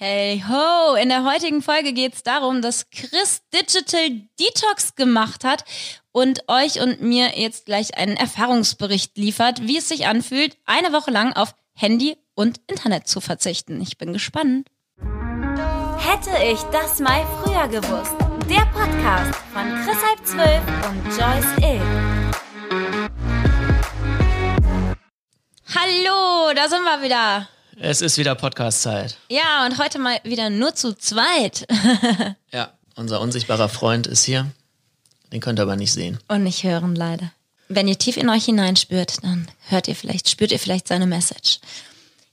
Hey ho! In der heutigen Folge geht es darum, dass Chris Digital Detox gemacht hat und euch und mir jetzt gleich einen Erfahrungsbericht liefert, wie es sich anfühlt, eine Woche lang auf Handy und Internet zu verzichten. Ich bin gespannt. Hätte ich das mal früher gewusst. Der Podcast von Chris Halb 12 und Joyce Ill. Hallo, da sind wir wieder. Es ist wieder Podcast-Zeit. Ja, und heute mal wieder nur zu zweit. Ja, unser unsichtbarer Freund ist hier. Den könnt ihr aber nicht sehen. Und nicht hören, leider. Wenn ihr tief in euch hineinspürt, dann hört ihr vielleicht, spürt ihr vielleicht seine Message.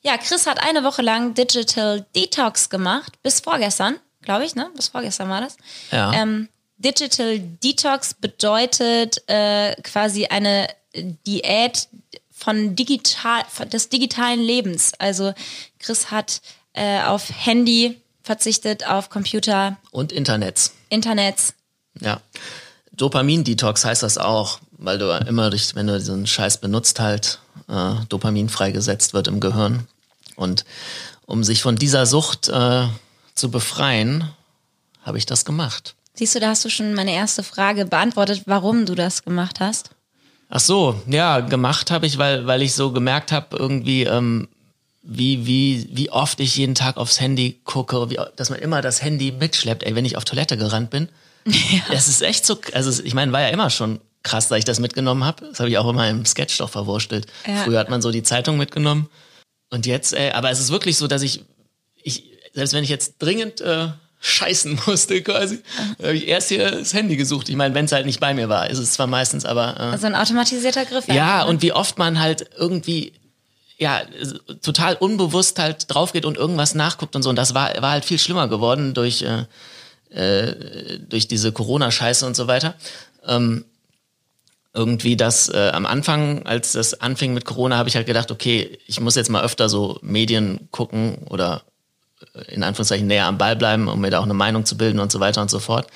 Ja, Chris hat eine Woche lang Digital Detox gemacht, bis vorgestern, glaube ich, ne? Bis vorgestern war das. Ja. Ähm, Digital Detox bedeutet äh, quasi eine Diät von digital, von des digitalen Lebens. Also Chris hat äh, auf Handy verzichtet, auf Computer, Und Internets. Internet. Ja. Dopamin-Detox heißt das auch, weil du immer durch, wenn du diesen Scheiß benutzt, halt äh, Dopamin freigesetzt wird im Gehirn. Und um sich von dieser Sucht äh, zu befreien, habe ich das gemacht. Siehst du, da hast du schon meine erste Frage beantwortet, warum du das gemacht hast. Ach so, ja, gemacht habe ich, weil, weil ich so gemerkt habe, irgendwie, ähm, wie, wie, wie oft ich jeden Tag aufs Handy gucke, wie, dass man immer das Handy mitschleppt. Ey, wenn ich auf Toilette gerannt bin, das ist echt so, also ich meine, war ja immer schon krass, dass ich das mitgenommen habe. Das habe ich auch immer im Sketch doch verwurstelt. Ja. Früher hat man so die Zeitung mitgenommen. Und jetzt, ey, aber es ist wirklich so, dass ich, ich selbst wenn ich jetzt dringend äh, scheißen musste quasi, habe ich erst hier das Handy gesucht. Ich meine, wenn es halt nicht bei mir war, ist es zwar meistens, aber äh, Also ein automatisierter Griff. ja, einfach, ne? und wie oft man halt irgendwie ja total unbewusst halt draufgeht und irgendwas nachguckt und so. Und das war, war halt viel schlimmer geworden durch, äh, äh, durch diese Corona-Scheiße und so weiter. Ähm, irgendwie das äh, am Anfang, als das anfing mit Corona, habe ich halt gedacht, okay, ich muss jetzt mal öfter so Medien gucken oder in Anführungszeichen näher am Ball bleiben, um mir da auch eine Meinung zu bilden und so weiter und so fort.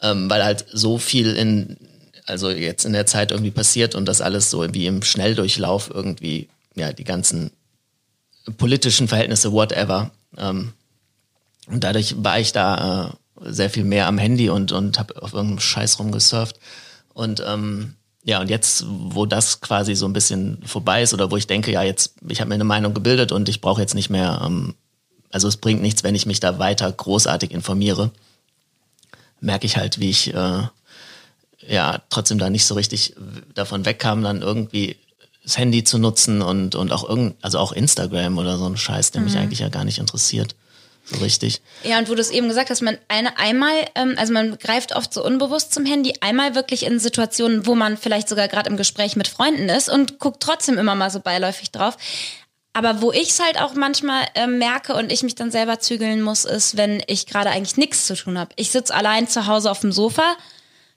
Ähm, weil halt so viel in, also jetzt in der Zeit irgendwie passiert und das alles so wie im Schnelldurchlauf irgendwie, ja, die ganzen politischen Verhältnisse, whatever. Ähm, und dadurch war ich da äh, sehr viel mehr am Handy und, und habe auf irgendeinem Scheiß rumgesurft. Und ähm, ja, und jetzt, wo das quasi so ein bisschen vorbei ist oder wo ich denke, ja, jetzt, ich habe mir eine Meinung gebildet und ich brauche jetzt nicht mehr, ähm, also es bringt nichts, wenn ich mich da weiter großartig informiere, merke ich halt, wie ich äh, ja trotzdem da nicht so richtig davon wegkam, dann irgendwie das Handy zu nutzen und, und auch irgend, also auch Instagram oder so ein Scheiß, der mich eigentlich ja gar nicht interessiert. So richtig. Ja, und wo du es eben gesagt hast, man eine einmal, ähm, also man greift oft so unbewusst zum Handy, einmal wirklich in Situationen, wo man vielleicht sogar gerade im Gespräch mit Freunden ist und guckt trotzdem immer mal so beiläufig drauf. Aber wo ich es halt auch manchmal äh, merke und ich mich dann selber zügeln muss, ist, wenn ich gerade eigentlich nichts zu tun habe. Ich sitze allein zu Hause auf dem Sofa.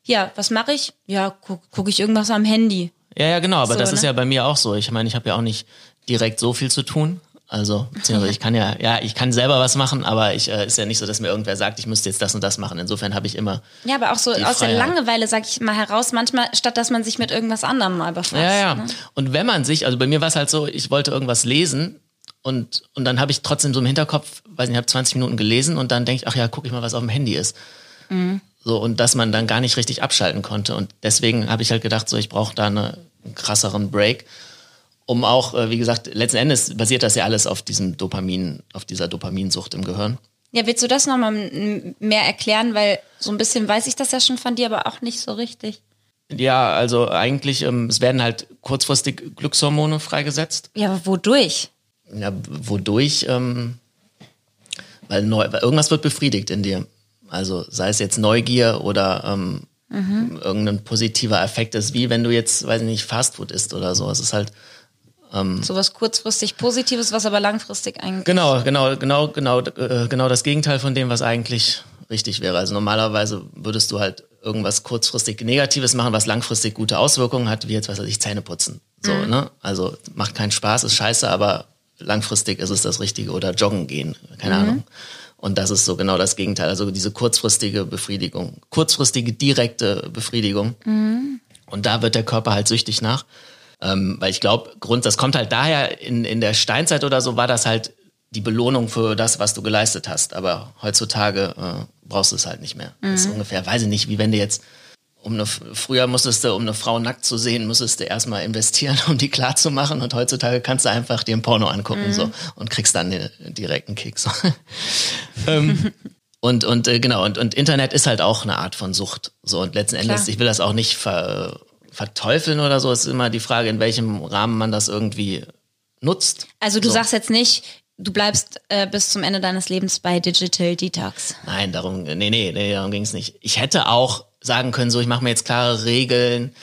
Ja, was mache ich? Ja, gucke guck ich irgendwas am Handy. Ja, ja, genau, aber So, das ist ne? ja bei mir auch so. Ich meine, ich habe ja auch nicht direkt so viel zu tun. Also, beziehungsweise ich kann ja, ja, ich kann selber was machen, aber ich äh, ist ja nicht so, dass mir irgendwer sagt, ich müsste jetzt das und das machen. Insofern habe ich immer. Ja, aber auch so aus der Freiheit. Langeweile, sag ich mal, heraus, manchmal, statt dass man sich mit irgendwas anderem mal befasst. Ja, ja. Ne? Und wenn man sich, also bei mir war es halt so, ich wollte irgendwas lesen und, und dann habe ich trotzdem so im Hinterkopf, weiß nicht, ich habe 20 Minuten gelesen und dann denke ich, ach ja, guck ich mal, was auf dem Handy ist. So, und dass man dann gar nicht richtig abschalten konnte. Und deswegen habe ich halt gedacht, so, ich brauche da eine, einen krasseren Break. Um auch, äh, wie gesagt, letzten Endes basiert das ja alles auf diesem Dopamin, auf dieser Dopaminsucht im Gehirn. Ja, willst du das nochmal mehr erklären? Weil so ein bisschen weiß ich das ja schon von dir, aber auch nicht so richtig. Ja, also eigentlich, ähm, es werden halt kurzfristig Glückshormone freigesetzt. Ja, aber wodurch? Ja, wodurch? Ähm, weil, neu, weil irgendwas wird befriedigt in dir. Also sei es jetzt Neugier oder ähm, irgendein positiver Effekt ist, wie wenn du jetzt, weiß ich nicht, Fastfood isst oder so. Es ist halt Sowas kurzfristig Positives, was aber langfristig eigentlich. genau, genau, genau, genau, äh, genau das Gegenteil von dem, was eigentlich richtig wäre. Also normalerweise würdest du halt irgendwas kurzfristig Negatives machen, was langfristig gute Auswirkungen hat, wie jetzt, was weiß ich, Zähne putzen. So, ne? Also macht keinen Spaß, ist scheiße, aber langfristig ist es das Richtige oder joggen gehen, keine Ahnung. Und das ist so genau das Gegenteil. Also diese kurzfristige Befriedigung, kurzfristige direkte Befriedigung. Und da wird der Körper halt süchtig nach. Ähm, weil ich glaube, Grund, das kommt halt daher, in, in der Steinzeit oder so war das halt die Belohnung für das, was du geleistet hast. Aber heutzutage äh, brauchst du es halt nicht mehr. Mhm. Das ist ungefähr, weiß ich nicht, wie wenn du jetzt um eine, früher musstest du, um eine Frau nackt zu sehen, musstest du erstmal investieren, um die klar zu machen. Und heutzutage kannst du einfach dir ein Porno angucken mhm. so und kriegst dann den direkten Kick. So. ähm, und und äh, genau, und, und Internet ist halt auch eine Art von Sucht. So, und letzten Endes, Klar. ich will das auch nicht ver, verteufeln oder so. Ist immer die Frage, in welchem Rahmen man das irgendwie nutzt. Also du so. sagst jetzt nicht, du bleibst äh, bis zum Ende deines Lebens bei Digital Detox. Nein, darum, nee, nee, nee darum ging es nicht. Ich hätte auch sagen können, so ich mache mir jetzt klare Regeln.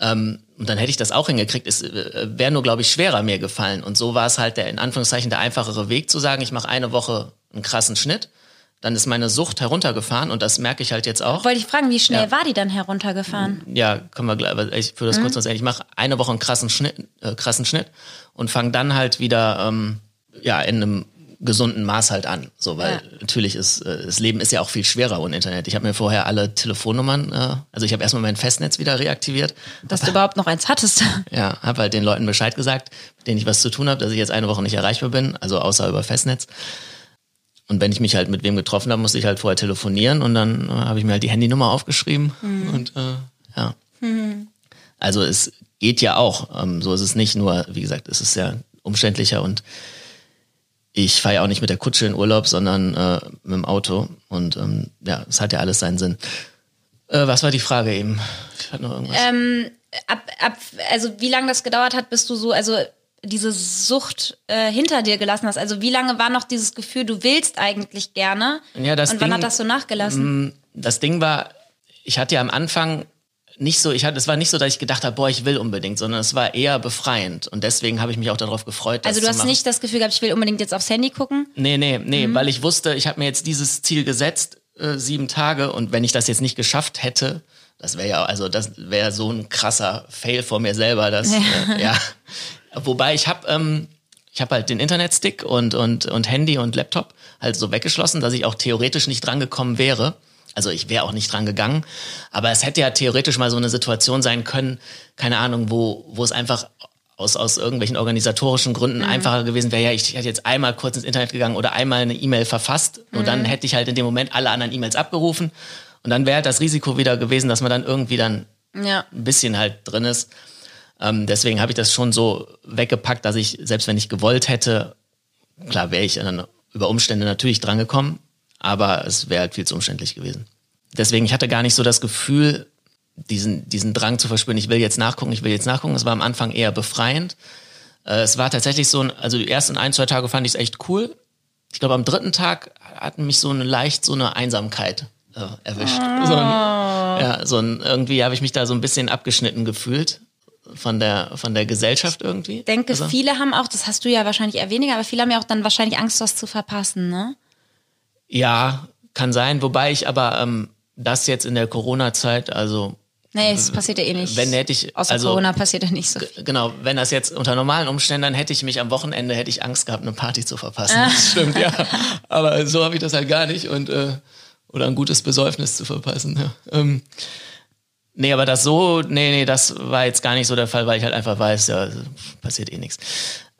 Ähm, und dann hätte ich das auch hingekriegt. Es äh, wäre nur, glaube ich, schwerer mir gefallen. Und so war es halt der in Anführungszeichen der einfachere Weg zu sagen, ich mache eine Woche einen krassen Schnitt. Dann ist meine Sucht heruntergefahren und das merke ich halt jetzt auch. Wollte ich fragen, wie schnell ja. war die dann heruntergefahren? Ja, können wir gleich, aber ich führe das mhm. kurz noch Ich mache eine Woche einen krassen Schnitt, äh, krassen Schnitt und fange dann halt wieder ähm, ja in einem gesunden Maß halt an. So, weil ja. natürlich ist äh, das Leben ist ja auch viel schwerer ohne Internet. Ich habe mir vorher alle Telefonnummern, äh, also ich habe erstmal mein Festnetz wieder reaktiviert. Dass du überhaupt noch eins hattest. Ja, habe halt den Leuten Bescheid gesagt, mit denen ich was zu tun habe, dass ich jetzt eine Woche nicht erreichbar bin, also außer über Festnetz. Und wenn ich mich halt mit wem getroffen habe, musste ich halt vorher telefonieren und dann äh, habe ich mir halt die Handynummer aufgeschrieben mhm. und äh, ja. Mhm. Also es geht ja auch. Ähm, so ist es nicht nur, wie gesagt, es ist ja umständlicher und ich fahre ja auch nicht mit der Kutsche in Urlaub, sondern äh, mit dem Auto. Und ähm, ja, es hat ja alles seinen Sinn. Äh, was war die Frage eben? Ich hatte noch irgendwas. Ähm, ab, ab, also wie lange das gedauert hat, bis du so, also diese Sucht äh, hinter dir gelassen hast. Also wie lange war noch dieses Gefühl, du willst eigentlich gerne? Ja, das Und wann Ding, hat das so nachgelassen? Mm, das Ding war, ich hatte ja am Anfang nicht so, ich hatte, es war nicht so, dass ich gedacht habe, boah, ich will unbedingt, sondern es war eher befreiend. Und deswegen habe ich mich auch darauf gefreut. Das also du hast nicht das Gefühl gehabt, ich will unbedingt jetzt aufs Handy gucken? Nee, nee, nee, mhm. weil ich wusste, ich habe mir jetzt dieses Ziel gesetzt, äh, sieben Tage, und wenn ich das jetzt nicht geschafft hätte, das wäre ja, also das wäre so ein krasser Fail vor mir selber, dass, ja. Äh, ja. Wobei ich habe, ähm, ich habe halt den Internetstick und, und, und Handy und Laptop halt so weggeschlossen, dass ich auch theoretisch nicht drangekommen wäre. Also ich wäre auch nicht dran gegangen. Aber es hätte ja theoretisch mal so eine Situation sein können, keine Ahnung, wo, wo es einfach aus, aus irgendwelchen organisatorischen Gründen mhm. einfacher gewesen wäre, ja, ich hätte jetzt einmal kurz ins Internet gegangen oder einmal eine E-Mail verfasst und mhm. dann hätte ich halt in dem Moment alle anderen E-Mails abgerufen und dann wäre halt das Risiko wieder gewesen, dass man dann irgendwie dann ja. ein bisschen halt drin ist. Ähm, deswegen habe ich das schon so weggepackt, dass ich, selbst wenn ich gewollt hätte, klar wäre ich dann über Umstände natürlich drangekommen, aber es wäre halt viel zu umständlich gewesen. Deswegen, ich hatte gar nicht so das Gefühl, diesen, diesen Drang zu verspüren, ich will jetzt nachgucken, ich will jetzt nachgucken. Es war am Anfang eher befreiend. Äh, es war tatsächlich so, ein, also die ersten ein, zwei Tage fand ich es echt cool. Ich glaube, am dritten Tag hat mich so eine leicht so eine Einsamkeit äh, erwischt. So ein, ja, so ein, irgendwie habe ich mich da so ein bisschen abgeschnitten gefühlt von der, von der Gesellschaft irgendwie. Ich denke, also. viele haben auch, das hast du ja wahrscheinlich eher weniger, aber viele haben ja auch dann wahrscheinlich Angst, was zu verpassen, ne? Ja, kann sein, wobei ich aber ähm, das jetzt in der Corona-Zeit, also Nee, es passiert ja eh nicht. Wenn hätte ich, Außer also, Corona passiert ja nicht so viel. Genau, wenn das jetzt unter normalen Umständen, dann hätte ich mich am Wochenende, hätte ich Angst gehabt, eine Party zu verpassen. Ah. Das stimmt, ja. Aber so habe ich das halt gar nicht und äh, oder ein gutes Besäufnis zu verpassen. Ja. Ähm, nee, aber das so, nee, nee, das war jetzt gar nicht so der Fall, weil ich halt einfach weiß, ja, passiert eh nichts.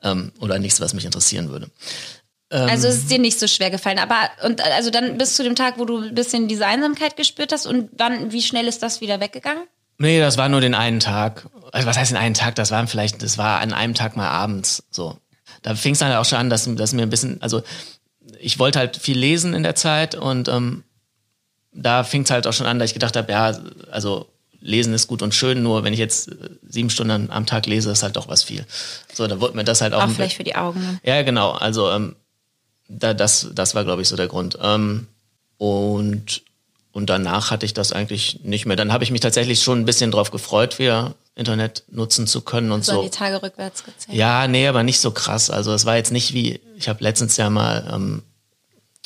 Ähm, oder nichts, was mich interessieren würde. Also es ist dir nicht so schwer gefallen, aber und also dann bis zu dem Tag, wo du ein bisschen diese Einsamkeit gespürt hast und wann, wie schnell ist das wieder weggegangen? Nee, das war nur den einen Tag. Also was heißt den einen Tag? Das waren vielleicht, das war an einem Tag mal abends so. Da fing es dann auch schon an, dass, dass mir ein bisschen, also ich wollte halt viel lesen in der Zeit und ähm, da fing es halt auch schon an, dass ich gedacht habe, ja, also Lesen ist gut und schön, nur wenn ich jetzt sieben Stunden am Tag lese, ist halt doch was viel. So, da wurde mir das halt auch. Auch vielleicht für die Augen. Ne? Ja, genau. Also ähm, da, das, das war, glaube ich, so der Grund. Ähm, und, und danach hatte ich das eigentlich nicht mehr. Dann habe ich mich tatsächlich schon ein bisschen drauf gefreut, wieder Internet nutzen zu können und so. So die Tage rückwärts gezählt. Ja, nee, aber nicht so krass. Also es war jetzt nicht wie, ich habe letztens ja mal ähm,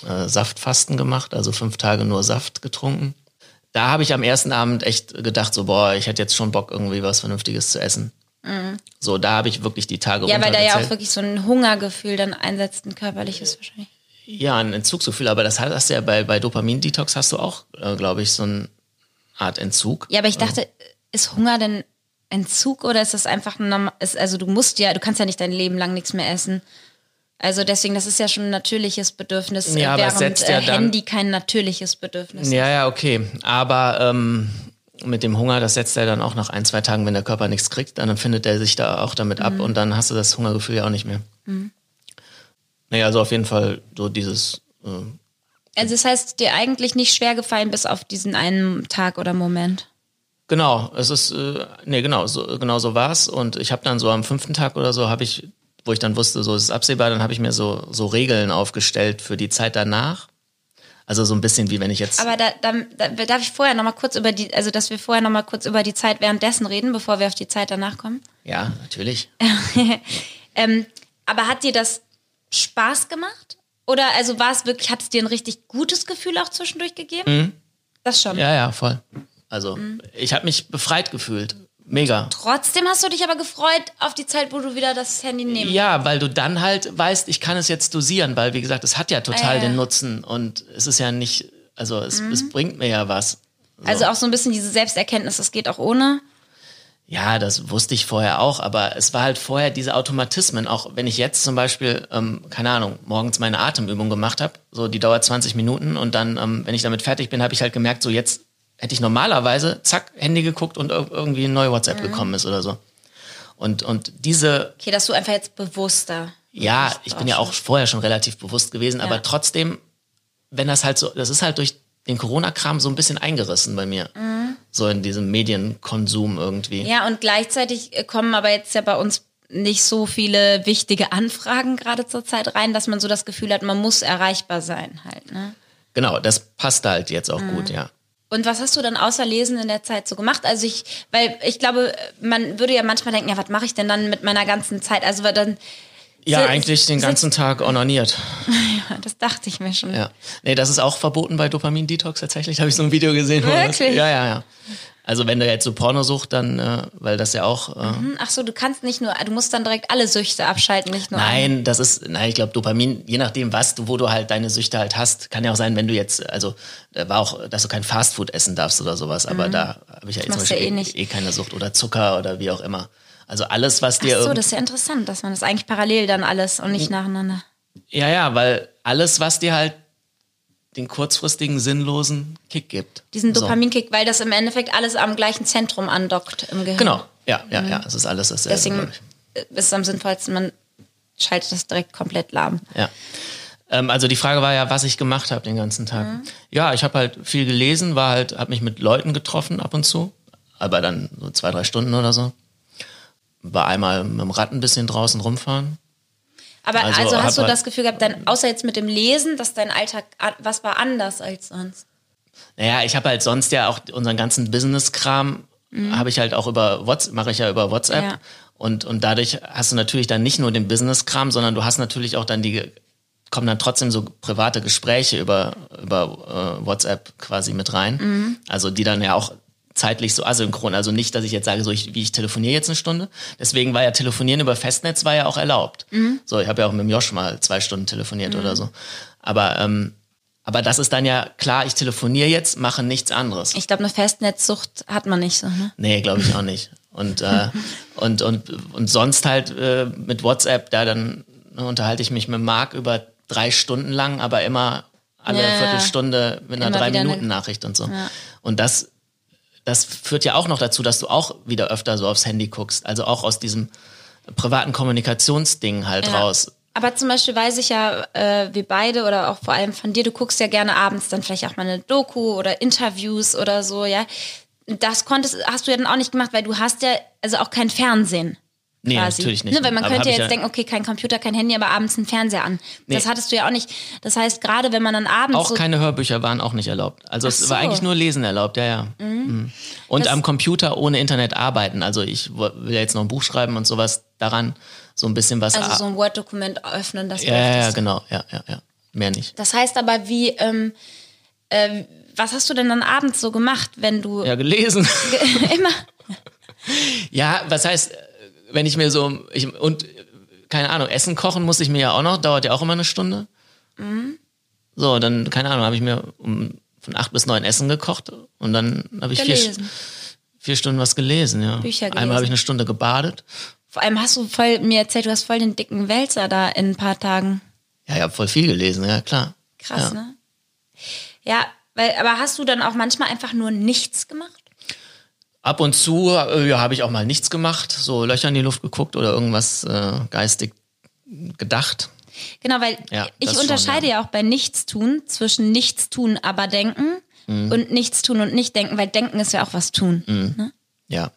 äh, Saftfasten gemacht, also fünf Tage nur Saft getrunken. Da habe ich am ersten Abend echt gedacht, so, boah, ich hätte jetzt schon Bock, irgendwie was Vernünftiges zu essen. Mhm. So, da habe ich wirklich die Tage Ja, weil da ja auch wirklich so ein Hungergefühl dann einsetzt, ein körperliches wahrscheinlich. Ja, ein Entzugsgefühl, aber das hast du ja bei, bei Dopamin-Detox hast du auch, äh, glaube ich, so eine Art Entzug. Ja, aber ich dachte, ist Hunger denn Entzug oder ist das einfach ein normal, ist, also du musst ja, du kannst ja nicht dein Leben lang nichts mehr essen. Also deswegen, das ist ja schon ein natürliches Bedürfnis, Ja, äh, es während setzt ja äh, dann- Handy kein natürliches Bedürfnis Ja, ist. ja, okay. Aber ähm, mit dem Hunger, das setzt er dann auch nach ein, zwei Tagen, wenn der Körper nichts kriegt, dann findet er sich da auch damit Mhm. ab und dann hast du das Hungergefühl ja auch nicht mehr. Naja, also auf jeden Fall so dieses, äh, Also das heißt, dir eigentlich nicht schwer gefallen bis auf diesen einen Tag oder Moment. genau, es ist, äh, nee, genau, so, genau so war's und ich habe dann so am fünften Tag oder so, habe ich, wo ich dann wusste, so ist es absehbar, dann habe ich mir so, so Regeln aufgestellt für die Zeit danach. Also so ein bisschen wie wenn ich jetzt, Aber da, da, da darf ich vorher noch mal kurz über die, also dass wir vorher noch mal kurz über die Zeit währenddessen reden, bevor wir auf die Zeit danach kommen. ja, natürlich. Ähm, aber hat dir das Spaß gemacht? Oder also war es wirklich, hat es dir ein richtig gutes Gefühl auch zwischendurch gegeben? Das schon. Mhm. Ja, ja, voll. Also ich habe mich befreit gefühlt. Mega. Trotzdem hast du dich aber gefreut auf die Zeit, wo du wieder das Handy nehmen Ja, weil du dann halt weißt, ich kann es jetzt dosieren, weil wie gesagt, es hat ja total ja. den Nutzen und es ist ja nicht, also es, es bringt mir ja was. So. Also auch so ein bisschen diese Selbsterkenntnis, das geht auch ohne. ja, das wusste ich vorher auch, aber es war halt vorher diese Automatismen. Auch wenn ich jetzt zum Beispiel, ähm, keine Ahnung, morgens meine Atemübung gemacht habe, so die dauert 20 Minuten und dann, ähm, wenn ich damit fertig bin, habe ich halt gemerkt, so jetzt hätte ich normalerweise, zack, Handy geguckt und ir- irgendwie ein neues WhatsApp Mhm. gekommen ist oder so. Und, und diese Okay, dass du einfach jetzt bewusster. Ja, ich bin ja auch vorher schon relativ bewusst gewesen, aber trotzdem, wenn das halt so, das ist halt durch den Corona-Kram so ein bisschen eingerissen bei mir. So in diesem Medienkonsum irgendwie. Mhm. Ja, und gleichzeitig äh, kommen aber jetzt ja bei uns nicht so viele wichtige Anfragen gerade zur Zeit rein, dass man so das Gefühl hat, man muss erreichbar sein halt, ne? Genau, das passt halt jetzt auch Mhm. gut, ja. Und was hast du dann außer Lesen in der Zeit so gemacht? Also ich, weil ich glaube, man würde ja manchmal denken, ja, was mache ich denn dann mit meiner ganzen Zeit? Also dann, Ja, Si- eigentlich den ganzen Tag onaniert. ja, das dachte ich mir schon. Ja. Nee, das ist auch verboten bei Dopamin-Detox tatsächlich. Da habe ich so ein Video gesehen. wo das- Wirklich? Ja, ja, ja. Also wenn du jetzt so Porno suchst, dann, äh, weil das ja auch. Äh, Hm, Ach so, du kannst nicht nur, du musst dann direkt alle Süchte abschalten, nicht nur. Nein, das ist, nein, ich glaube, Dopamin, je nachdem, was du, wo du halt deine Süchte halt hast, kann ja auch sein, wenn du jetzt, also da war auch, dass du kein Fastfood essen darfst oder sowas, aber da habe ich ja jetzt Mhm. ja eh eh, nicht. eh keine Sucht oder Zucker oder wie auch immer. Also alles, was dir Ach so, das ist ja interessant, dass man das eigentlich parallel dann alles und nicht nacheinander. ja, ja, weil alles, was dir halt den kurzfristigen, sinnlosen Kick gibt. Diesen So. Dopaminkick, weil das im Endeffekt alles am gleichen Zentrum andockt im Gehirn. Genau, ja, ja, ja, es ist alles dasselbe. Deswegen ich. ist es am sinnvollsten, man schaltet das direkt komplett lahm. Ja. Ähm, also die Frage war ja, was ich gemacht habe den ganzen Tag. Mhm. Ja, ich habe halt viel gelesen, war halt, habe mich mit Leuten getroffen ab und zu, aber dann so zwei, drei Stunden oder so. War einmal mit dem Rad ein bisschen draußen rumfahren. Aber also, Also hast du das Gefühl gehabt, dein, außer jetzt mit dem Lesen, dass dein Alltag, was war anders als sonst? Naja, ich habe halt sonst ja auch unseren ganzen Business-Kram habe ich halt auch über WhatsApp, mache ich ja über WhatsApp. Mhm. Ja. Und, und dadurch hast du natürlich dann nicht nur den Business-Kram, sondern du hast natürlich auch dann die, kommen dann trotzdem so private Gespräche über, über äh, WhatsApp quasi mit rein. Mhm. Also die dann ja auch zeitlich so asynchron. Also nicht, dass ich jetzt sage, so ich, wie ich telefoniere jetzt eine Stunde. Deswegen war ja Telefonieren über Festnetz war ja auch erlaubt. Mhm. So, ich habe ja auch mit dem Josh mal zwei Stunden telefoniert oder so. Aber ähm, aber das ist dann ja klar, ich telefoniere jetzt, mache nichts anderes. Ich glaube, eine Festnetzsucht hat man nicht so, ne? Nee, glaube ich auch nicht. Und, äh, und, und, und sonst halt äh, mit WhatsApp, da dann ne, unterhalte ich mich mit Marc über drei Stunden lang, aber immer alle Ja, ja. Viertelstunde mit einer Immer drei wieder eine- Minuten Nachricht und so. Und das, das führt ja auch noch dazu, dass du auch wieder öfter so aufs Handy guckst. Also auch aus diesem privaten Kommunikationsding halt Ja. raus. Aber zum Beispiel weiß ich ja, äh, wir beide oder auch vor allem von dir, du guckst ja gerne abends dann vielleicht auch mal eine Doku oder Interviews oder so, ja. Das konntest, hast du ja dann auch nicht gemacht, weil du hast ja also auch kein Fernsehen. Nee, quasi. natürlich nicht. Ne, weil man Aber könnte hab ja jetzt denken, okay, kein Computer, kein Handy, aber abends einen Fernseher an. Das Nee. hattest du ja auch nicht. Das heißt, gerade wenn man dann abends Auch so keine Hörbücher waren auch nicht erlaubt. Also es Ach war so. eigentlich nur Lesen erlaubt, ja, ja. Mhm. Und Das- am Computer ohne Internet arbeiten. Also ich will ja jetzt noch ein Buch schreiben und sowas daran so ein bisschen was. also so ein Word-Dokument öffnen, das ja, ja, ja, genau, ja, ja, ja. Mehr nicht. Das heißt aber, wie, ähm, äh, was hast du denn dann abends so gemacht, wenn du Ja, gelesen. immer ja, was heißt, wenn ich mir so ich, und keine Ahnung, Essen kochen muss ich mir ja auch noch, dauert ja auch immer eine Stunde. Mhm. So, dann keine Ahnung, habe ich mir um, von acht bis neun Essen gekocht und dann habe ich vier, gelesen? vier Stunden was gelesen, ja. Bücher gelesen. Einmal habe ich eine Stunde gebadet Vor allem hast du voll mir erzählt, du hast voll den dicken Wälzer da in ein paar Tagen. Ja, ich habe voll viel gelesen, ja klar. Krass, ja. ne? Ja, weil, aber hast du dann auch manchmal einfach nur nichts gemacht? Ab und zu äh, ja, habe ich auch mal nichts gemacht, so Löcher in die Luft geguckt oder irgendwas äh, geistig gedacht. Genau, weil Ja, ich das schon, unterscheide ja. auch bei Nichtstun zwischen Nichtstun, aber denken Mhm. und Nichtstun und nicht denken, weil denken ist ja auch was tun. Ja.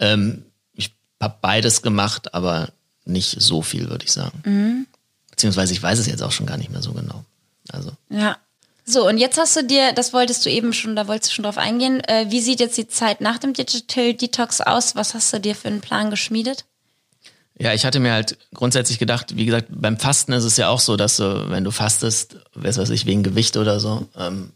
Ähm, ich habe beides gemacht, aber nicht so viel, würde ich sagen. Mhm. Beziehungsweise ich weiß es jetzt auch schon gar nicht mehr so genau. Also. Ja. So, und jetzt hast du dir, das wolltest du eben schon, da wolltest du schon drauf eingehen, äh, wie sieht jetzt die Zeit nach dem Digital Detox aus? Was hast du dir für einen Plan geschmiedet? Ja, ich hatte mir halt grundsätzlich gedacht, wie gesagt, beim Fasten ist es ja auch so, dass du, wenn du fastest, weiß was ich, wegen Gewicht oder so, ähm,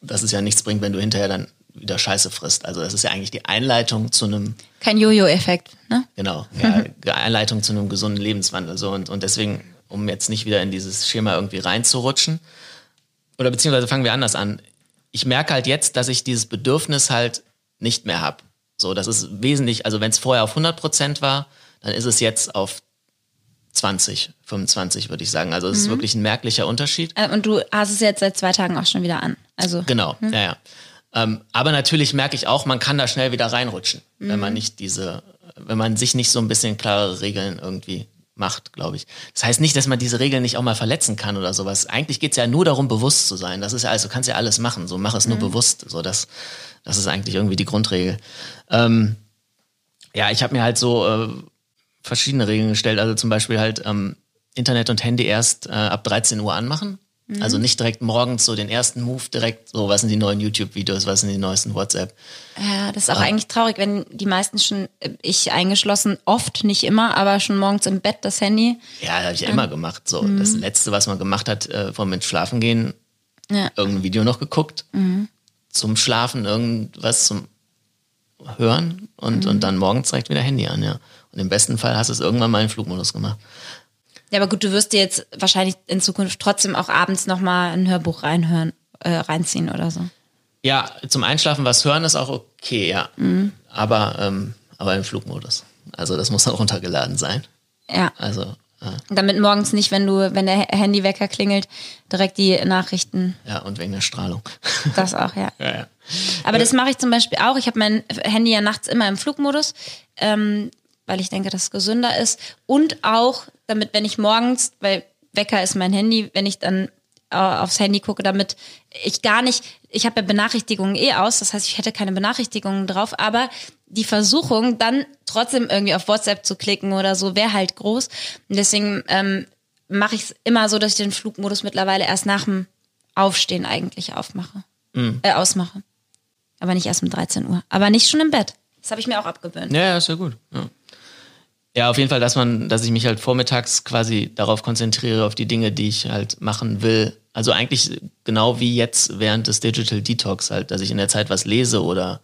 dass es ja nichts bringt, wenn du hinterher dann wieder Scheiße frisst. Also das ist ja eigentlich die Einleitung zu einem, Kein Jojo-Effekt, ne? genau, ja, Einleitung zu einem gesunden Lebenswandel. So und, und deswegen, um jetzt nicht wieder in dieses Schema irgendwie reinzurutschen, oder beziehungsweise fangen wir anders an. Ich merke halt jetzt, dass ich dieses Bedürfnis halt nicht mehr habe. So, das ist wesentlich, also wenn es vorher auf 100 Prozent war, dann ist es jetzt auf 20, 25 würde ich sagen. Also es ist wirklich ein merklicher Unterschied. Äh, und du hast es jetzt seit zwei Tagen auch schon wieder an. Also Genau, ja, ja. Ähm, aber natürlich merke ich auch, man kann da schnell wieder reinrutschen, wenn man nicht diese, wenn man sich nicht so ein bisschen klare Regeln irgendwie macht, glaube ich. Das heißt nicht, dass man diese Regeln nicht auch mal verletzen kann oder sowas. Eigentlich geht's ja nur darum, bewusst zu sein. Das ist ja alles, du kannst ja alles machen, so mach es nur bewusst. So, das, das ist eigentlich irgendwie die Grundregel. Ähm, ja, ich habe mir halt so äh, verschiedene Regeln gestellt. Also zum Beispiel halt ähm, Internet und Handy erst äh, ab 13 Uhr anmachen. Also nicht direkt morgens so den ersten Move direkt, so was sind die neuen YouTube-Videos, was sind die neuesten WhatsApp. Ja, das ist auch eigentlich traurig, wenn die meisten schon, äh, ich eingeschlossen, oft, nicht immer, aber schon morgens im Bett das Handy. Ja, habe ich ja immer gemacht. So das letzte, was man gemacht hat, äh, vor dem Schlafen gehen, Ja. irgendein Video noch geguckt, zum Schlafen irgendwas zum Hören und und dann morgens direkt wieder Handy an, ja. Und im besten Fall hast du es irgendwann mal in Flugmodus gemacht. Ja, aber gut, du wirst dir jetzt wahrscheinlich in Zukunft trotzdem auch abends nochmal ein Hörbuch reinhören, äh, reinziehen oder so. Ja, zum Einschlafen was hören ist auch okay, ja. Aber, ähm, aber im Flugmodus. Also das muss dann runtergeladen sein. Ja. Also, äh, Damit morgens nicht, wenn du, wenn der Handywecker klingelt, direkt die Nachrichten, ja, und wegen der Strahlung. das auch, ja. ja, ja. Aber das mache ich zum Beispiel auch. Ich habe mein Handy ja nachts immer im Flugmodus, ähm, weil ich denke, dass es gesünder ist. Und auch, damit, wenn ich morgens, weil Wecker ist mein Handy, wenn ich dann äh, aufs Handy gucke, damit ich gar nicht, ich habe ja Benachrichtigungen eh aus, das heißt, ich hätte keine Benachrichtigungen drauf, aber die Versuchung, dann trotzdem irgendwie auf WhatsApp zu klicken oder so, wäre halt groß. Und deswegen ähm, mache ich es immer so, dass ich den Flugmodus mittlerweile erst nach dem Aufstehen eigentlich aufmache, äh, ausmache. Aber nicht erst um 13 Uhr. Aber nicht schon im Bett. Das habe ich mir auch abgewöhnt. Ja, ja, ist ja gut. Ja. Ja, auf jeden Fall, dass man, dass ich mich halt vormittags quasi darauf konzentriere, auf die Dinge, die ich halt machen will. Also eigentlich genau wie jetzt während des Digital Detox halt, dass ich in der Zeit was lese oder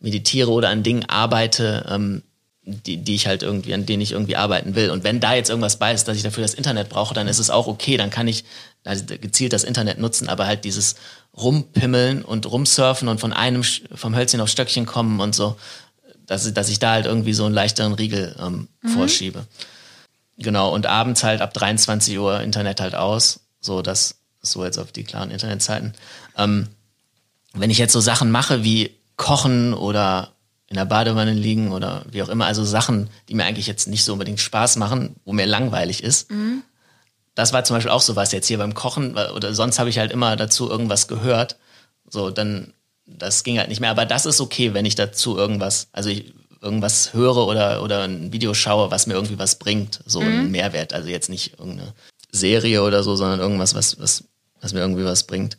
meditiere oder an Dingen arbeite, ähm, die, die ich halt irgendwie, an denen ich irgendwie arbeiten will. Und wenn da jetzt irgendwas bei ist, dass ich dafür das Internet brauche, dann ist es auch okay, dann kann ich gezielt das Internet nutzen, aber halt dieses Rumpimmeln und rumsurfen und von einem vom Hölzchen auf Stöckchen kommen und so, dass, ich- dass ich da halt irgendwie so einen leichteren Riegel ähm, vorschiebe. Genau, und abends halt ab 23 Uhr Internet halt aus. So, das ist so jetzt auf die klaren Internetzeiten. Ähm, wenn ich jetzt so Sachen mache wie kochen oder in der Badewanne liegen oder wie auch immer, also Sachen, die mir eigentlich jetzt nicht so unbedingt Spaß machen, wo mir langweilig ist. Das war zum Beispiel auch sowas jetzt hier beim Kochen oder sonst habe ich halt immer dazu irgendwas gehört. So, dann, das ging halt nicht mehr. Aber das ist okay, wenn ich dazu irgendwas, also ich irgendwas höre oder, oder ein Video schaue, was mir irgendwie was bringt. So einen Mehrwert. Also jetzt nicht irgendeine Serie oder so, sondern irgendwas, was, was, was mir irgendwie was bringt.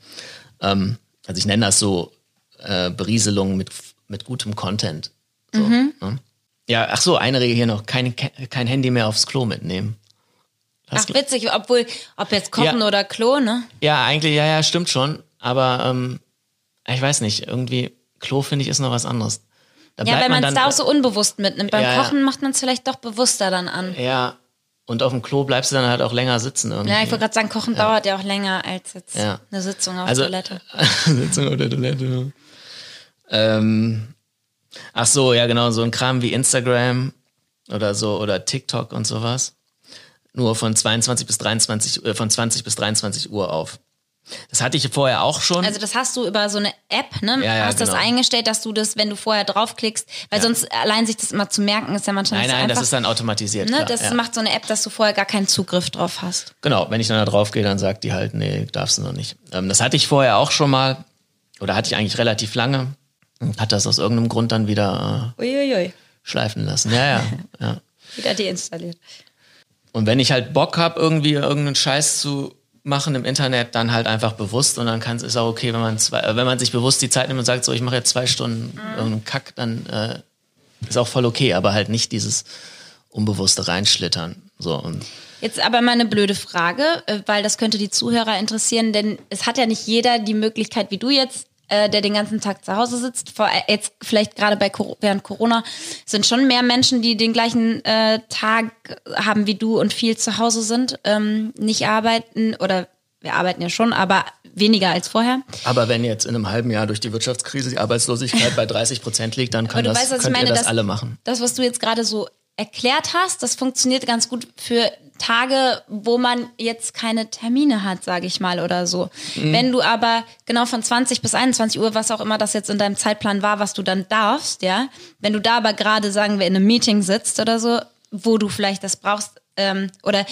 Ähm, also ich nenne das so äh, Berieselung mit, mit gutem Content. So, ne? Ja, ach so, eine Regel hier noch, kein, kein Handy mehr aufs Klo mitnehmen. Ach, witzig, obwohl, ob jetzt Kochen Ja. oder Klo, ne? Ja, eigentlich, ja, ja, stimmt schon. Aber ähm, ich weiß nicht, irgendwie, Klo finde ich ist noch was anderes. Da Ja, weil man es da auch so unbewusst mitnimmt. Beim Ja, ja. Kochen macht man es vielleicht doch bewusster dann an. Ja, und auf dem Klo bleibst du dann halt auch länger sitzen irgendwie. Ja, ich wollte gerade sagen, Kochen dauert ja auch länger als jetzt Ja. eine Sitzung auf also, Toilette. Sitzung auf der Toilette. ja. Ähm, ach so, ja genau, so ein Kram wie Instagram oder so oder TikTok und sowas. Nur von 22 bis 23, äh, von 20 bis 23 Uhr auf. Das hatte ich vorher auch schon. Also das hast du über so eine App, ne? Ja, ja, hast das genau. eingestellt, dass du das, wenn du vorher draufklickst, weil Ja. sonst allein sich das immer zu merken, ist ja manchmal nein, nicht so nein, einfach. das ist dann automatisiert. ne? klar, Das macht so eine App, dass du vorher gar keinen Zugriff drauf hast. Genau, wenn ich dann da drauf gehe, dann sagt die halt, nee, darfst du noch nicht. Ähm, das hatte ich vorher auch schon mal, oder hatte ich eigentlich relativ lange, und hat das aus irgendeinem Grund dann wieder äh, Uiuiui. schleifen lassen. Ja, ja, ja. Wieder deinstalliert. Und wenn ich halt Bock habe, irgendwie irgendeinen Scheiß zu machen im Internet, dann halt einfach bewusst und dann kann ist auch okay, wenn man zwei, äh, wenn man sich bewusst die Zeit nimmt und sagt, so ich mache jetzt zwei Stunden irgendeinen Kack, dann äh, ist auch voll okay, aber halt nicht dieses unbewusste Reinschlittern. So und Jetzt aber mal eine blöde Frage, äh, weil das könnte die Zuhörer interessieren, denn es hat ja nicht jeder die Möglichkeit, wie du jetzt, äh, der den ganzen Tag zu Hause sitzt. Vor, äh, jetzt vielleicht gerade bei während Corona sind schon mehr Menschen, die den gleichen äh, Tag haben wie du und viel zu Hause sind, ähm, nicht arbeiten oder wir arbeiten ja schon, aber weniger als vorher. aber wenn jetzt in einem halben Jahr durch die Wirtschaftskrise die Arbeitslosigkeit bei 30 Prozent liegt, dann können das, weißt, ihr das dass- alle machen. Das, was du jetzt gerade so erklärt hast, das funktioniert ganz gut für Tage, wo man jetzt keine Termine hat, sage ich mal, oder so. Mhm. Wenn du aber genau von 20 bis 21 Uhr, was auch immer das jetzt in deinem Zeitplan war, was du dann darfst, ja, wenn du da aber gerade, sagen wir, in einem Meeting sitzt oder so, wo du vielleicht das brauchst, ähm, oder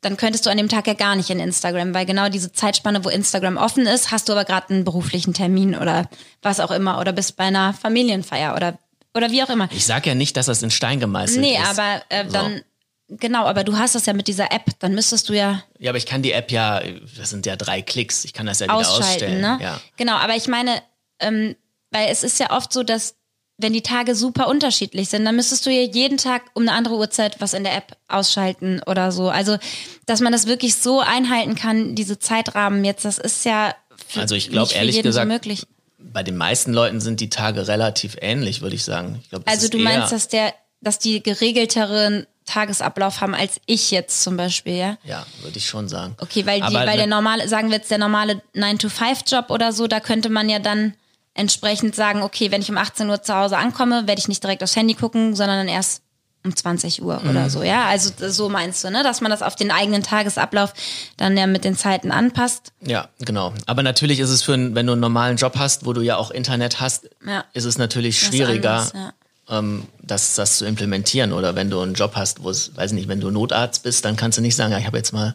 dann könntest du an dem Tag ja gar nicht in Instagram, weil genau diese Zeitspanne, wo Instagram offen ist, hast du aber gerade einen beruflichen Termin oder was auch immer oder bist bei einer Familienfeier oder oder wie auch immer. Ich sage ja nicht, dass das in Stein gemeißelt Nee, ist. aber äh, dann, genau, aber du hast das ja mit dieser App, dann müsstest du ja Ja, aber ich kann die App ja, das sind ja drei Klicks, ich kann das ja wieder ausschalten, ausstellen. ne? Ja. Genau, aber ich meine, ähm, weil es ist ja oft so, dass wenn die Tage super unterschiedlich sind, dann müsstest du ja jeden Tag um eine andere Uhrzeit was in der App ausschalten oder so. Also, dass man das wirklich so einhalten kann, diese Zeitrahmen jetzt, das ist ja für, Also ich glaub, nicht für ehrlich gesagt, möglich. Bei den meisten Leuten sind die Tage relativ ähnlich, würde ich sagen. Ich glaub, Also du meinst, dass der, dass die geregelteren Tagesablauf haben als ich jetzt zum Beispiel, ja? Ja, würde ich schon sagen. Okay, weil, die, weil ne- der normale, sagen wir jetzt der normale 9-to-5-Job oder so, da könnte man ja dann entsprechend sagen, okay, wenn ich um 18 Uhr zu Hause ankomme, werde ich nicht direkt aufs Handy gucken, sondern dann erst um 20 Uhr Mhm. oder so, ja? Also so meinst du, ne? Dass man das auf den eigenen Tagesablauf dann ja mit den Zeiten anpasst. Ja, genau. Aber natürlich ist es für, ein, wenn du einen normalen Job hast, wo du ja auch Internet hast, Ja. ist es natürlich schwieriger, anderes, ja. ähm, das, das zu implementieren. Oder wenn du einen Job hast, wo es, weiß nicht, wenn du Notarzt bist, dann kannst du nicht sagen, ja, ich habe jetzt mal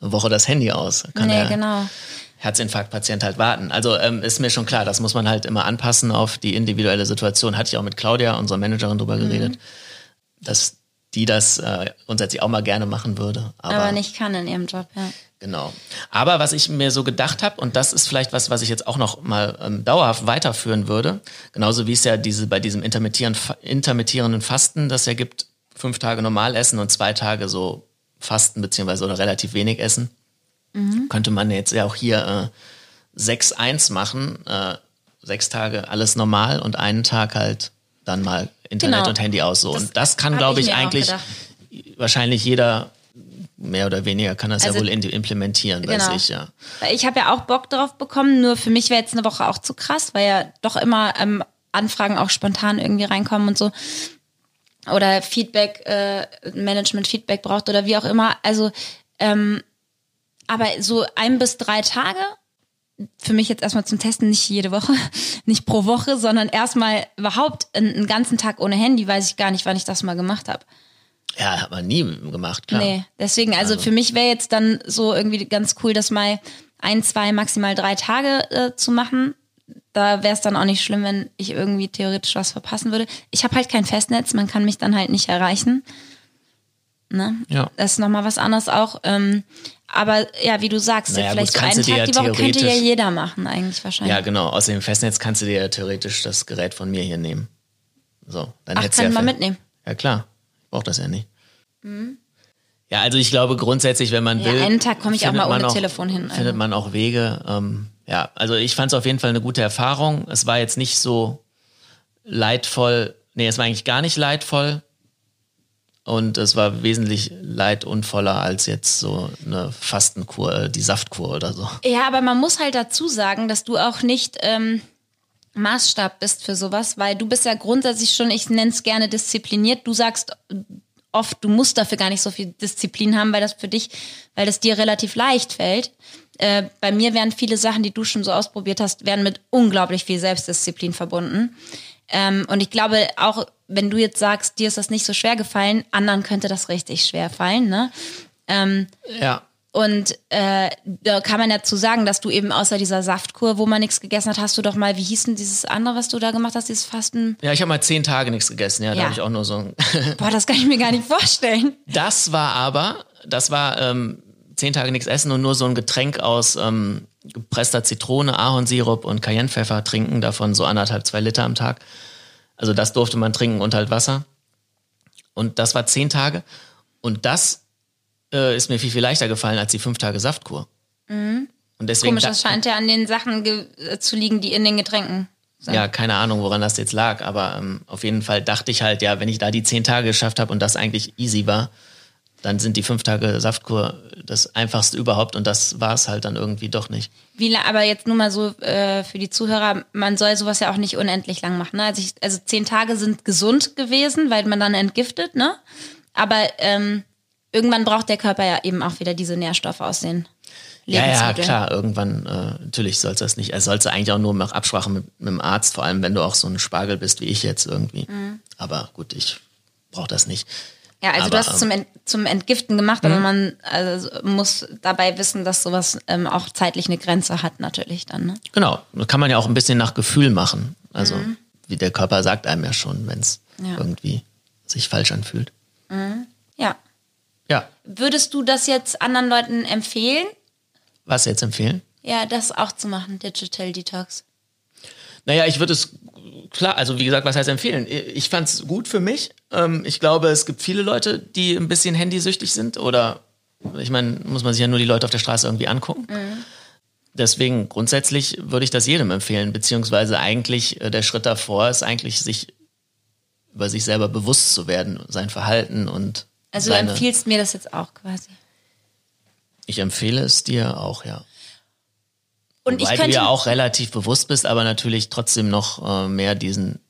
eine Woche das Handy aus. Kann nee, der genau. Herzinfarktpatient halt warten. Also ähm, ist mir schon klar, das muss man halt immer anpassen auf die individuelle Situation. Hatte ich auch mit Claudia, unserer Managerin, drüber Mhm. geredet, dass die das äh, grundsätzlich auch mal gerne machen würde. Aber, Aber nicht kann in ihrem Job, ja. Genau. Aber was ich mir so gedacht habe, und das ist vielleicht was, was ich jetzt auch noch mal ähm, dauerhaft weiterführen würde, genauso wie es ja diese bei diesem intermittieren, intermittierenden Fasten, das ja gibt, fünf Tage normal essen und zwei Tage so Fasten beziehungsweise oder relativ wenig essen, könnte man jetzt ja auch hier äh, 6-1 machen, äh, sechs Tage alles normal und einen Tag halt dann mal Internet Genau. und Handy aus. So. Das und das kann, glaube ich ich, eigentlich wahrscheinlich jeder mehr oder weniger kann das Also- ja wohl implementieren, weiß Genau. ich, ja. Weil Ich habe ja auch Bock drauf bekommen, nur für mich wäre jetzt eine Woche auch zu krass, weil ja doch immer ähm, Anfragen auch spontan irgendwie reinkommen und so. Oder Feedback, äh, Management-Feedback braucht oder wie auch immer. Also, ähm, aber so ein bis drei Tage, für mich jetzt erstmal zum Testen, nicht jede Woche, nicht pro Woche, sondern erstmal überhaupt einen, ganzen Tag ohne Handy, weiß ich gar nicht, wann ich das mal gemacht habe. Ja, hat man nie gemacht, klar. Nee, deswegen, also, für mich wäre jetzt dann so irgendwie ganz cool, das mal ein, zwei, maximal drei Tage äh, zu machen. Da wäre es dann auch nicht schlimm, wenn ich irgendwie theoretisch was verpassen würde. Ich habe halt kein Festnetz, man kann mich dann halt nicht erreichen. Ne? Ja. Das ist nochmal was anderes auch. Ähm, aber ja, wie du sagst, Naja, vielleicht gut, so einen Tag ja die Woche könnte ja jeder machen, eigentlich wahrscheinlich. Ja, genau. Außerdem Festnetz kannst du dir ja theoretisch das Gerät von mir hier nehmen. So, dann Ach, hättest kann ja man mitnehmen. Ja, klar. Ich brauch das ja nicht. Ja, also ich glaube grundsätzlich, wenn man Ja, will. einen Tag komme ich auch mal ohne Telefon hin, also. Findet man auch Wege. Ähm, ja, also ich fand es auf jeden Fall eine gute Erfahrung. Es war jetzt nicht so leidvoll. Nee, es war eigentlich gar nicht leidvoll. Und es war wesentlich leidunvoller als jetzt so eine Fastenkur, äh, die Saftkur oder so. Ja, aber man muss halt dazu sagen, dass du auch nicht ähm, Maßstab bist für sowas, weil du bist ja grundsätzlich schon, ich nenne es gerne diszipliniert. Du sagst, oft, du musst dafür gar nicht so viel Disziplin haben, weil das für dich, weil das dir relativ leicht fällt. Äh, bei mir wären viele Sachen, die du schon so ausprobiert hast, werden mit unglaublich viel Selbstdisziplin verbunden. Ähm, und ich glaube, auch wenn du jetzt sagst, dir ist das nicht so schwer gefallen, anderen könnte das richtig schwer fallen. Ne? Ähm, Ja. und äh, da kann man dazu sagen, dass du eben außer dieser Saftkur, wo man nichts gegessen hat, hast du doch mal, wie hieß denn dieses andere, was du da gemacht hast, dieses Fasten? Ja, ich habe mal zehn Tage nichts gegessen. Ja, da Ja. habe ich auch nur so ein. Boah, das kann ich mir gar nicht vorstellen. Das war aber, das war ähm, zehn Tage nichts essen und nur so ein Getränk aus ähm, gepresster Zitrone, Ahornsirup und Cayennepfeffer trinken, davon so anderthalb, zwei Liter am Tag. Also das durfte man trinken und halt Wasser. Und das war zehn Tage. Und das äh, ist mir viel, viel leichter gefallen als die fünf Tage Saftkur. Und deswegen Komisch, da- das scheint ja an den Sachen äh, zu liegen, die in den Getränken sind. Ja, keine Ahnung, woran das jetzt lag, aber ähm, auf jeden Fall dachte ich halt, ja, wenn ich da die zehn Tage geschafft habe und das eigentlich easy war, dann sind die fünf Tage Saftkur das einfachste überhaupt und das war es halt dann irgendwie doch nicht. Wie, aber jetzt nur mal so äh, für die Zuhörer, man soll sowas ja auch nicht unendlich lang machen. Ne? Also, ich, also zehn Tage sind gesund gewesen, weil man dann entgiftet, ne? Aber ähm, irgendwann braucht der Körper ja eben auch wieder diese Nährstoffe aus den Ja, ja, klar, irgendwann, äh, natürlich sollst du das nicht, also sollst du eigentlich auch nur nach Absprache mit, mit dem Arzt, vor allem wenn du auch so ein Spargel bist wie ich jetzt irgendwie. Aber gut, ich brauche das nicht. Ja, also Aber, du hast es ähm, zum, Ent, zum Entgiften gemacht, aber man also, muss dabei wissen, dass sowas ähm, auch zeitlich eine Grenze hat, natürlich dann. Ne? Genau, das kann man ja auch ein bisschen nach Gefühl machen. Also wie der Körper sagt einem ja schon, wenn es Ja. irgendwie sich falsch anfühlt. Ja. Ja, Würdest du das jetzt anderen Leuten empfehlen? was jetzt empfehlen? Ja, das auch zu machen, Digital Detox. Naja, ich würde es klar, also wie gesagt, was heißt empfehlen? Ich fand es gut für mich. Ähm, ich glaube, es gibt viele Leute, die ein bisschen handysüchtig sind oder ich meine, muss man sich ja nur die Leute auf der Straße irgendwie angucken. Deswegen grundsätzlich würde ich das jedem empfehlen, beziehungsweise eigentlich äh, der Schritt davor ist eigentlich sich über sich selber bewusst zu werden, sein Verhalten und Also du seine, empfiehlst mir das jetzt auch quasi. ich empfehle es dir auch, ja. Und Weil ich könnte du ja auch relativ bewusst bist, aber natürlich trotzdem noch äh, mehr diesen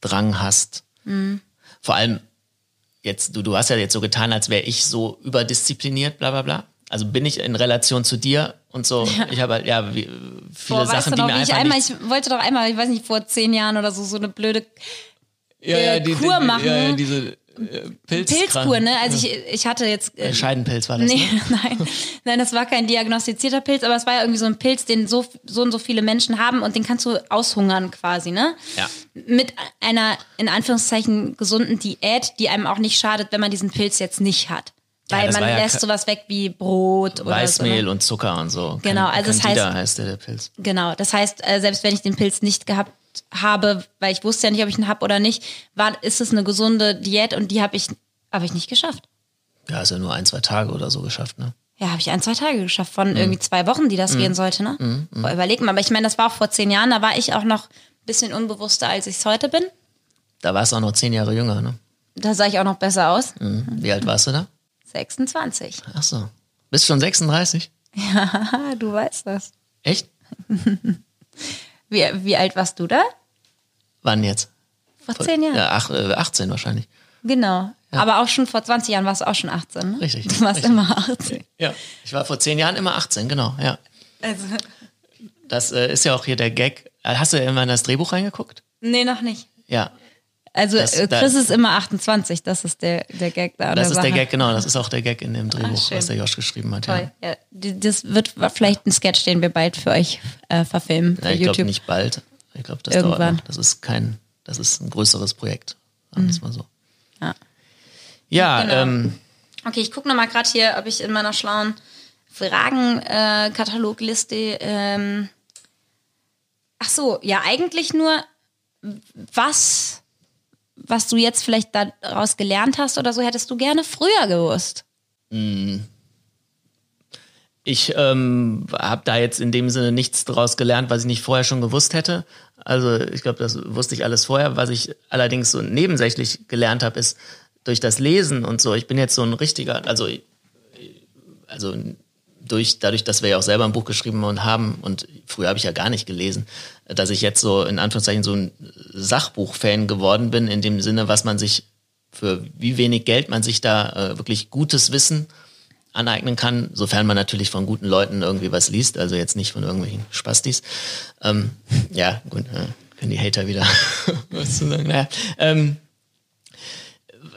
Drang hast. Mhm. Vor allem jetzt, du, du hast ja jetzt so getan, als wäre ich so überdiszipliniert, bla bla bla. Also bin ich in Relation zu dir und so. Ich habe halt, ja, wie, viele Boah, weißt Sachen, du die noch, mir wie ich einfach einmal, ich wollte doch einmal, ich weiß nicht, vor zehn Jahren oder so, so eine blöde ja, äh, Kur machen. Ja, ja, diese Pilz Pilzkur, ne? Also ich, ich hatte jetzt. Äh, Scheidenpilz war das, Nee, ne? nein, nein, das war kein diagnostizierter Pilz, aber es war ja irgendwie so ein Pilz, den so, so und so viele Menschen haben und den kannst du aushungern quasi, ne? Ja. Mit einer, in Anführungszeichen, gesunden Diät, die einem auch nicht schadet, wenn man diesen Pilz jetzt nicht hat. Ja, Weil das man ja lässt sowas weg wie Brot oder Weißmehl so. Ne? und Zucker und so. Genau, also das heißt- heißt der, der Pilz. Genau, das heißt, äh, selbst wenn ich den Pilz nicht gehabt habe, weil ich wusste ja nicht, ob ich ihn habe oder nicht, war, ist es eine gesunde Diät und die habe ich, habe ich nicht geschafft. Ja, ist ja nur ein, zwei Tage oder so geschafft, ne? Ja, habe ich ein, zwei Tage geschafft von Mhm. irgendwie zwei Wochen, die das gehen sollte, ne? Boah, überleg mal, aber ich meine, das war auch vor zehn Jahren, da war ich auch noch ein bisschen unbewusster, als ich es heute bin. Da warst du auch noch zehn Jahre jünger, ne? Da sah ich auch noch besser aus. Mhm. Wie alt warst du da? 26. Ach so. Bist schon 36? Ah, du weißt das. Echt? Wie, wie alt warst du da? Wann jetzt? Vor zehn Jahren. Ja, ach, äh, 18 wahrscheinlich. Genau. Aber auch schon vor 20 Jahren warst du auch schon 18, ne? Richtig, Du warst richtig. immer 18. Ja. Ich war vor zehn Jahren immer 18, genau, ja. Also, Das äh, ist ja auch hier der Gag. Äh, Hast du immer in das Drehbuch reingeguckt? nee, noch nicht. Ja. Also Das- äh, da- Chris ist immer 28, das ist der, der Gag da. Das ist der. Gag, genau. Das ist auch der Gag in dem Drehbuch, schön. was der Josh geschrieben hat. Toll. Ja. Ja, das wird vielleicht ein Sketch, den wir bald für euch äh, verfilmen. Für Ja, ich glaube nicht bald. Ich glaube, das Irgendwann. dauert noch. Das ist kein, das ist ein größeres Projekt. Sagen wir es mal so. Ja. Ja, Genau. ähm, Okay, ich gucke nochmal gerade hier, ob ich in meiner schlauen Fragen-Katalogliste. ähm, ach so, ja, eigentlich nur, was, was du jetzt vielleicht daraus gelernt hast oder so, hättest du gerne früher gewusst. Ich ähm, habe da jetzt in dem Sinne nichts draus gelernt, was ich nicht vorher schon gewusst hätte. Also ich glaube, das wusste ich alles vorher. Was ich allerdings so nebensächlich gelernt habe, ist durch das Lesen und so. Ich bin jetzt so ein richtiger, also also durch dadurch, dass wir ja auch selber ein Buch geschrieben haben und früher habe ich ja gar nicht gelesen, dass ich jetzt so in Anführungszeichen so ein Sachbuch-Fan geworden bin in dem Sinne, was man sich für wie wenig Geld man sich da äh, wirklich gutes Wissen aneignen kann, sofern man natürlich von guten Leuten irgendwie was liest, also jetzt nicht von irgendwelchen Spastis. Ähm, ja, gut, äh, können die Hater wieder was zu sagen. Naja, ähm,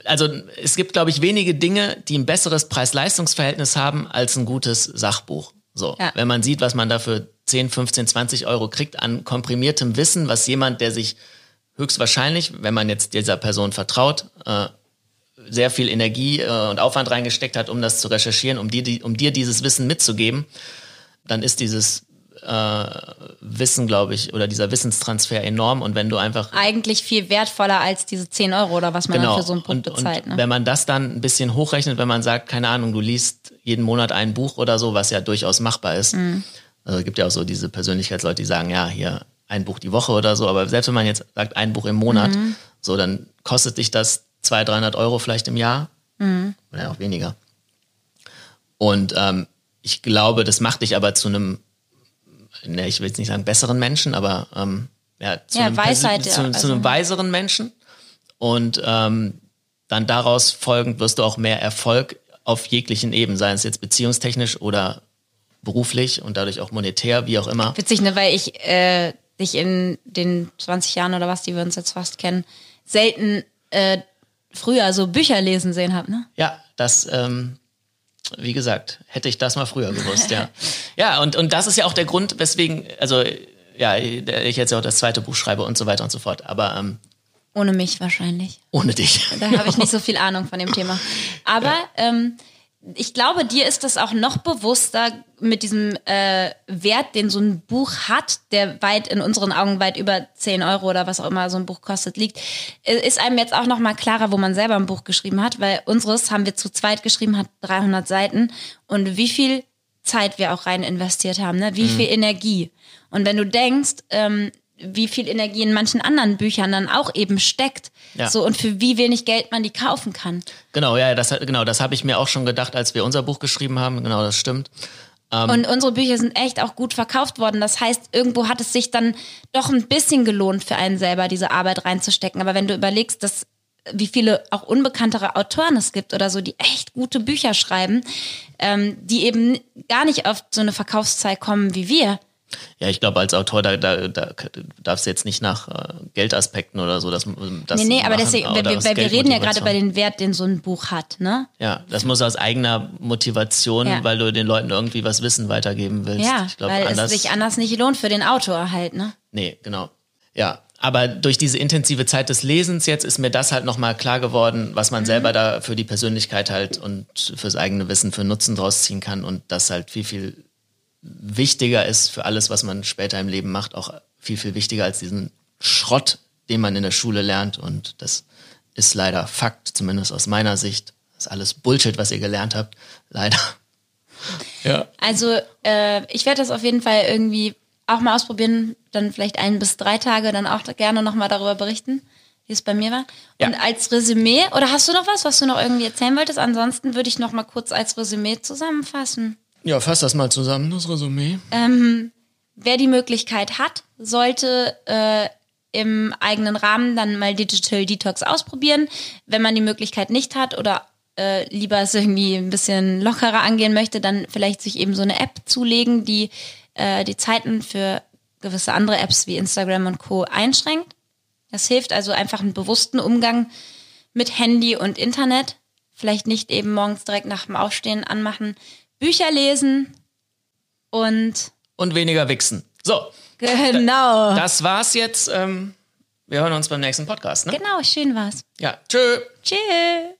also es gibt, glaube ich, wenige Dinge, die ein besseres Preis-Leistungs-Verhältnis haben als ein gutes Sachbuch. So, Ja. wenn man sieht, was man dafür 10, 15, 20 Euro kriegt an komprimiertem Wissen, was jemand, der sich höchstwahrscheinlich, wenn man jetzt dieser Person vertraut, äh, sehr viel Energie äh, und Aufwand reingesteckt hat, um das zu recherchieren, um dir, die, um dir dieses Wissen mitzugeben, dann ist dieses äh, Wissen, glaube ich, oder dieser Wissenstransfer enorm. Und wenn du einfach Eigentlich viel wertvoller als diese 10 Euro oder was man dann für so ein Buch und, bezahlt. und ne? wenn man das dann ein bisschen hochrechnet, wenn man sagt, keine Ahnung, du liest jeden Monat ein Buch oder so, was ja durchaus machbar ist. Mhm. Also es gibt ja auch so diese Persönlichkeitsleute, die sagen, ja, hier ein Buch die Woche oder so, aber selbst wenn man jetzt sagt, ein Buch im Monat, Mhm. so, dann kostet dich das 200, 300 Euro vielleicht im Jahr Mhm. oder auch weniger. Und ähm, ich glaube, das macht dich aber zu einem, ne, ich will jetzt nicht sagen besseren Menschen, aber ähm, ja, zu, Ja, einem, Weisheit, zu, ja, zu also- einem weiseren Menschen. Und ähm, dann daraus folgend wirst du auch mehr Erfolg auf jeglichen Ebenen, sei es jetzt beziehungstechnisch oder beruflich und dadurch auch monetär, wie auch immer. Witzig, ne, weil ich äh, dich in den 20 Jahren oder was, die wir uns jetzt fast kennen, selten äh, früher so Bücher lesen sehen habe. Ne? Ja, das, ähm, wie gesagt, hätte ich das mal früher gewusst, ja. Ja, und, und das ist ja auch der Grund, weswegen, also ja, ich jetzt ja auch das zweite Buch schreibe und so weiter und so fort. Aber ähm, Ohne mich wahrscheinlich. ohne dich. Da habe ich nicht so viel Ahnung von dem Thema. Aber ähm, ich glaube, dir ist das auch noch bewusster mit diesem äh, Wert, den so ein Buch hat, der weit in unseren Augen weit über 10 Euro oder was auch immer so ein Buch kostet, liegt. Äh, Ist einem jetzt auch noch mal klarer, wo man selber ein Buch geschrieben hat, weil unseres haben wir zu zweit geschrieben, hat 300 Seiten und wie viel Zeit wir auch rein investiert haben, ne? wie viel Energie. Und wenn du denkst, ähm, wie viel Energie in manchen anderen Büchern dann auch eben steckt, Ja. so und für wie wenig Geld man die kaufen kann. Genau, ja, das, genau, das habe ich mir auch schon gedacht, als wir unser Buch geschrieben haben. Genau, das stimmt. Ähm. Und unsere Bücher sind echt auch gut verkauft worden. Das heißt, irgendwo hat es sich dann doch ein bisschen gelohnt für einen selber, diese Arbeit reinzustecken. Aber wenn du überlegst, dass wie viele auch unbekanntere Autoren es gibt oder so, die echt gute Bücher schreiben, ähm, die eben gar nicht auf so eine Verkaufszahl kommen wie wir. Ja, ich glaube, als Autor, da, da, da darfst du jetzt nicht nach äh, Geldaspekten oder so das, das Nee, nee, aber deswegen, wir, weil wir reden ja gerade über den Wert, den so ein Buch hat, ne? Ja, das muss aus eigener Motivation, Ja. weil du den Leuten irgendwie was Wissen weitergeben willst. Ja, ich glaub, weil anders, es sich anders nicht lohnt für den Autor halt, ne? Nee, genau. Ja, aber durch diese intensive Zeit des Lesens jetzt ist mir das halt nochmal klar geworden, was man selber da für die Persönlichkeit halt und fürs eigene Wissen für Nutzen draus ziehen kann und das halt viel, viel wichtiger ist für alles, was man später im Leben macht, auch viel, viel wichtiger als diesen Schrott, den man in der Schule lernt und das ist leider Fakt, zumindest aus meiner Sicht. Das ist alles Bullshit, was ihr gelernt habt. Leider. Ja. Also äh, ich werde das auf jeden Fall irgendwie auch mal ausprobieren, dann vielleicht ein bis drei Tage, dann auch gerne nochmal darüber berichten, wie es bei mir war. Ja. Und als Resümee, oder hast du noch was, was du noch irgendwie erzählen wolltest? Ansonsten würde ich noch mal kurz als Resümee zusammenfassen. Ja, fass das mal zusammen, das Resümee. Wer die Möglichkeit hat, sollte äh, im eigenen Rahmen dann mal Digital Detox ausprobieren. Wenn man die Möglichkeit nicht hat oder äh, lieber es irgendwie ein bisschen lockerer angehen möchte, dann vielleicht sich eben so eine App zulegen, die äh, die Zeiten für gewisse andere Apps wie Instagram und Co. einschränkt. Das hilft also einfach einen bewussten Umgang mit Handy und Internet. Vielleicht nicht eben morgens direkt nach dem Aufstehen anmachen. Bücher lesen und Und weniger wichsen. So, genau. das war's jetzt. Ähm, wir hören uns beim nächsten Podcast, ne? Genau, schön war's. Ja, tschö. Tschüss.